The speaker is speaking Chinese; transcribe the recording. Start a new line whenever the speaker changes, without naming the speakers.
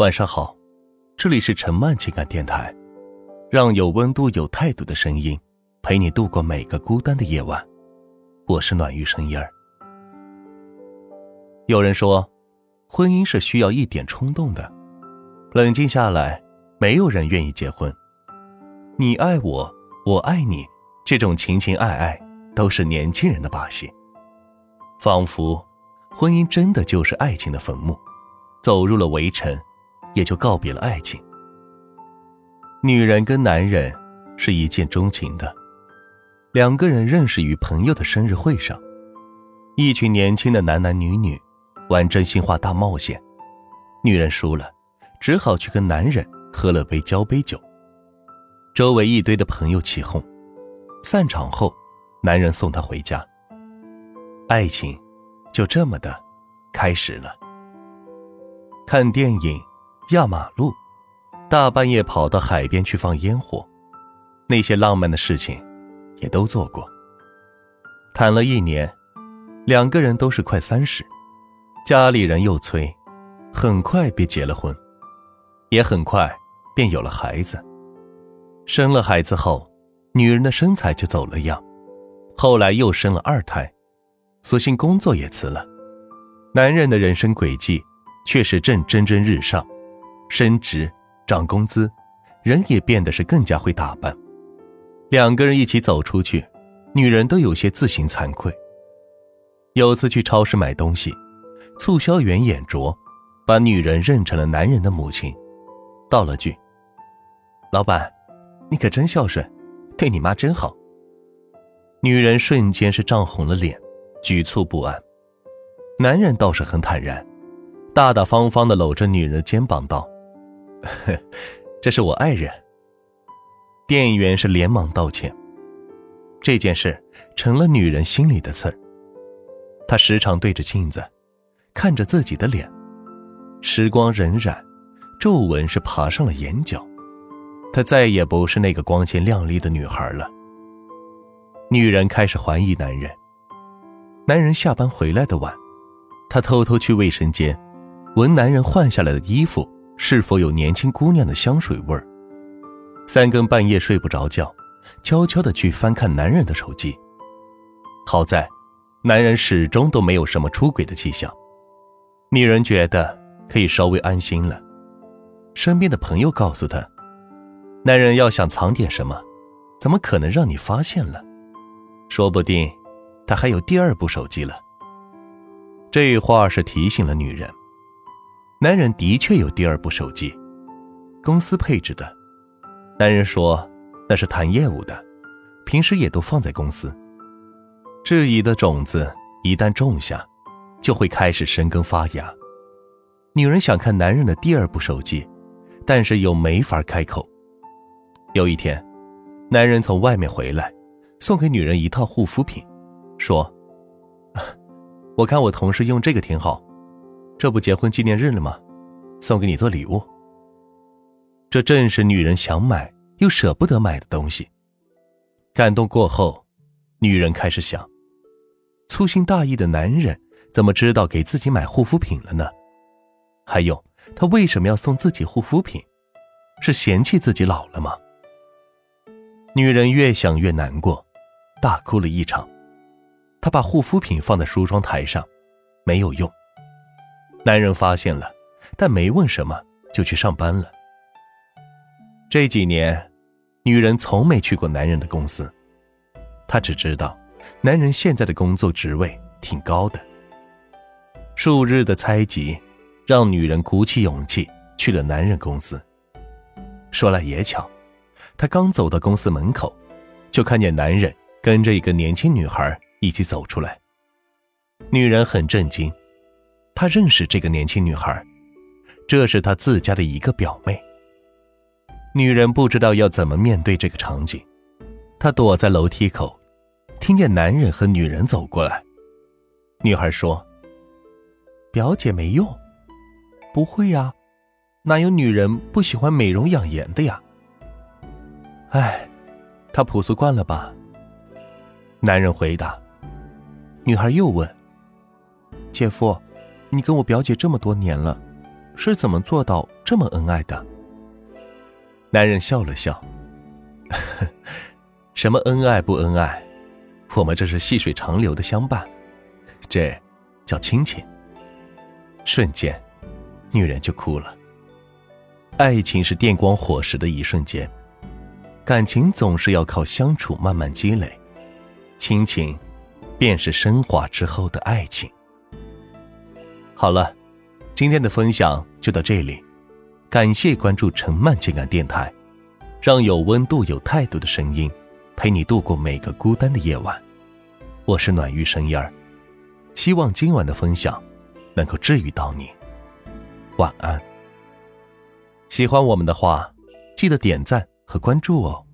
晚上好，这里是陈曼情感电台，让有温度、有态度的声音陪你度过每个孤单的夜晚。我是暖玉声音儿。有人说，婚姻是需要一点冲动的，冷静下来，没有人愿意结婚。你爱我，我爱你，这种情情爱爱都是年轻人的把戏，仿佛婚姻真的就是爱情的坟墓，走入了围城。也就告别了爱情。女人跟男人是一见钟情的，两个人认识于朋友的生日会上，一群年轻的男男女女玩真心话大冒险，女人输了，只好去跟男人喝了杯交杯酒。周围一堆的朋友起哄，散场后，男人送她回家。爱情就这么的开始了。看电影。压马路，大半夜跑到海边去放烟火，那些浪漫的事情也都做过。谈了一年，两个人都是快三十，家里人又催，很快便结了婚，也很快便有了孩子。生了孩子后，女人的身材就走了样，后来又生了二胎，索性工作也辞了。男人的人生轨迹却是正蒸蒸日上。升职、涨工资，人也变得是更加会打扮。两个人一起走出去，女人都有些自行惭愧。有次去超市买东西，促销员眼拙，把女人认成了男人的母亲，道了句：“老板，你可真孝顺，对你妈真好。”女人瞬间是涨红了脸，局促不安。男人倒是很坦然，大大方方的搂着女人的肩膀道。这是我爱人。店员是连忙道歉。这件事成了女人心里的刺儿。她时常对着镜子，看着自己的脸，时光荏苒，皱纹是爬上了眼角。她再也不是那个光鲜亮丽的女孩了。女人开始怀疑男人。男人下班回来的晚，她偷偷去卫生间，闻男人换下来的衣服。是否有年轻姑娘的香水味儿？三更半夜睡不着觉，悄悄的去翻看男人的手机。好在，男人始终都没有什么出轨的迹象，女人觉得可以稍微安心了。身边的朋友告诉她，男人要想藏点什么，怎么可能让你发现了？说不定，他还有第二部手机了。这话是提醒了女人。男人的确有第二部手机，公司配置的。男人说那是谈业务的，平时也都放在公司。质疑的种子一旦种下，就会开始生根发芽。女人想看男人的第二部手机，但是又没法开口。有一天，男人从外面回来，送给女人一套护肤品，说：“ 我看我同事用这个挺好。”这不结婚纪念日了吗？送给你做礼物。这正是女人想买又舍不得买的东西。感动过后，女人开始想：粗心大意的男人怎么知道给自己买护肤品了呢？还有，他为什么要送自己护肤品？是嫌弃自己老了吗？女人越想越难过，大哭了一场。她把护肤品放在梳妆台上，没有用。男人发现了，但没问什么，就去上班了。这几年，女人从没去过男人的公司，她只知道，男人现在的工作职位挺高的。数日的猜忌，让女人鼓起勇气去了男人公司。说来也巧，她刚走到公司门口，就看见男人跟着一个年轻女孩一起走出来。女人很震惊。他认识这个年轻女孩，这是他自家的一个表妹。女人不知道要怎么面对这个场景，她躲在楼梯口，听见男人和女人走过来。女孩说：“表姐没用，不会呀，哪有女人不喜欢美容养颜的呀？”哎，她朴素惯了吧？男人回答。女孩又问：“姐夫。”你跟我表姐这么多年了，是怎么做到这么恩爱的？男人笑了笑，什么恩爱不恩爱？我们这是细水长流的相伴，这叫亲情。瞬间，女人就哭了。爱情是电光火石的一瞬间，感情总是要靠相处慢慢积累，亲情便是升华之后的爱情。好了，今天的分享就到这里，感谢关注陈曼情感电台，让有温度、有态度的声音陪你度过每个孤单的夜晚。我是暖玉声音儿，希望今晚的分享能够治愈到你。晚安。喜欢我们的话，记得点赞和关注哦。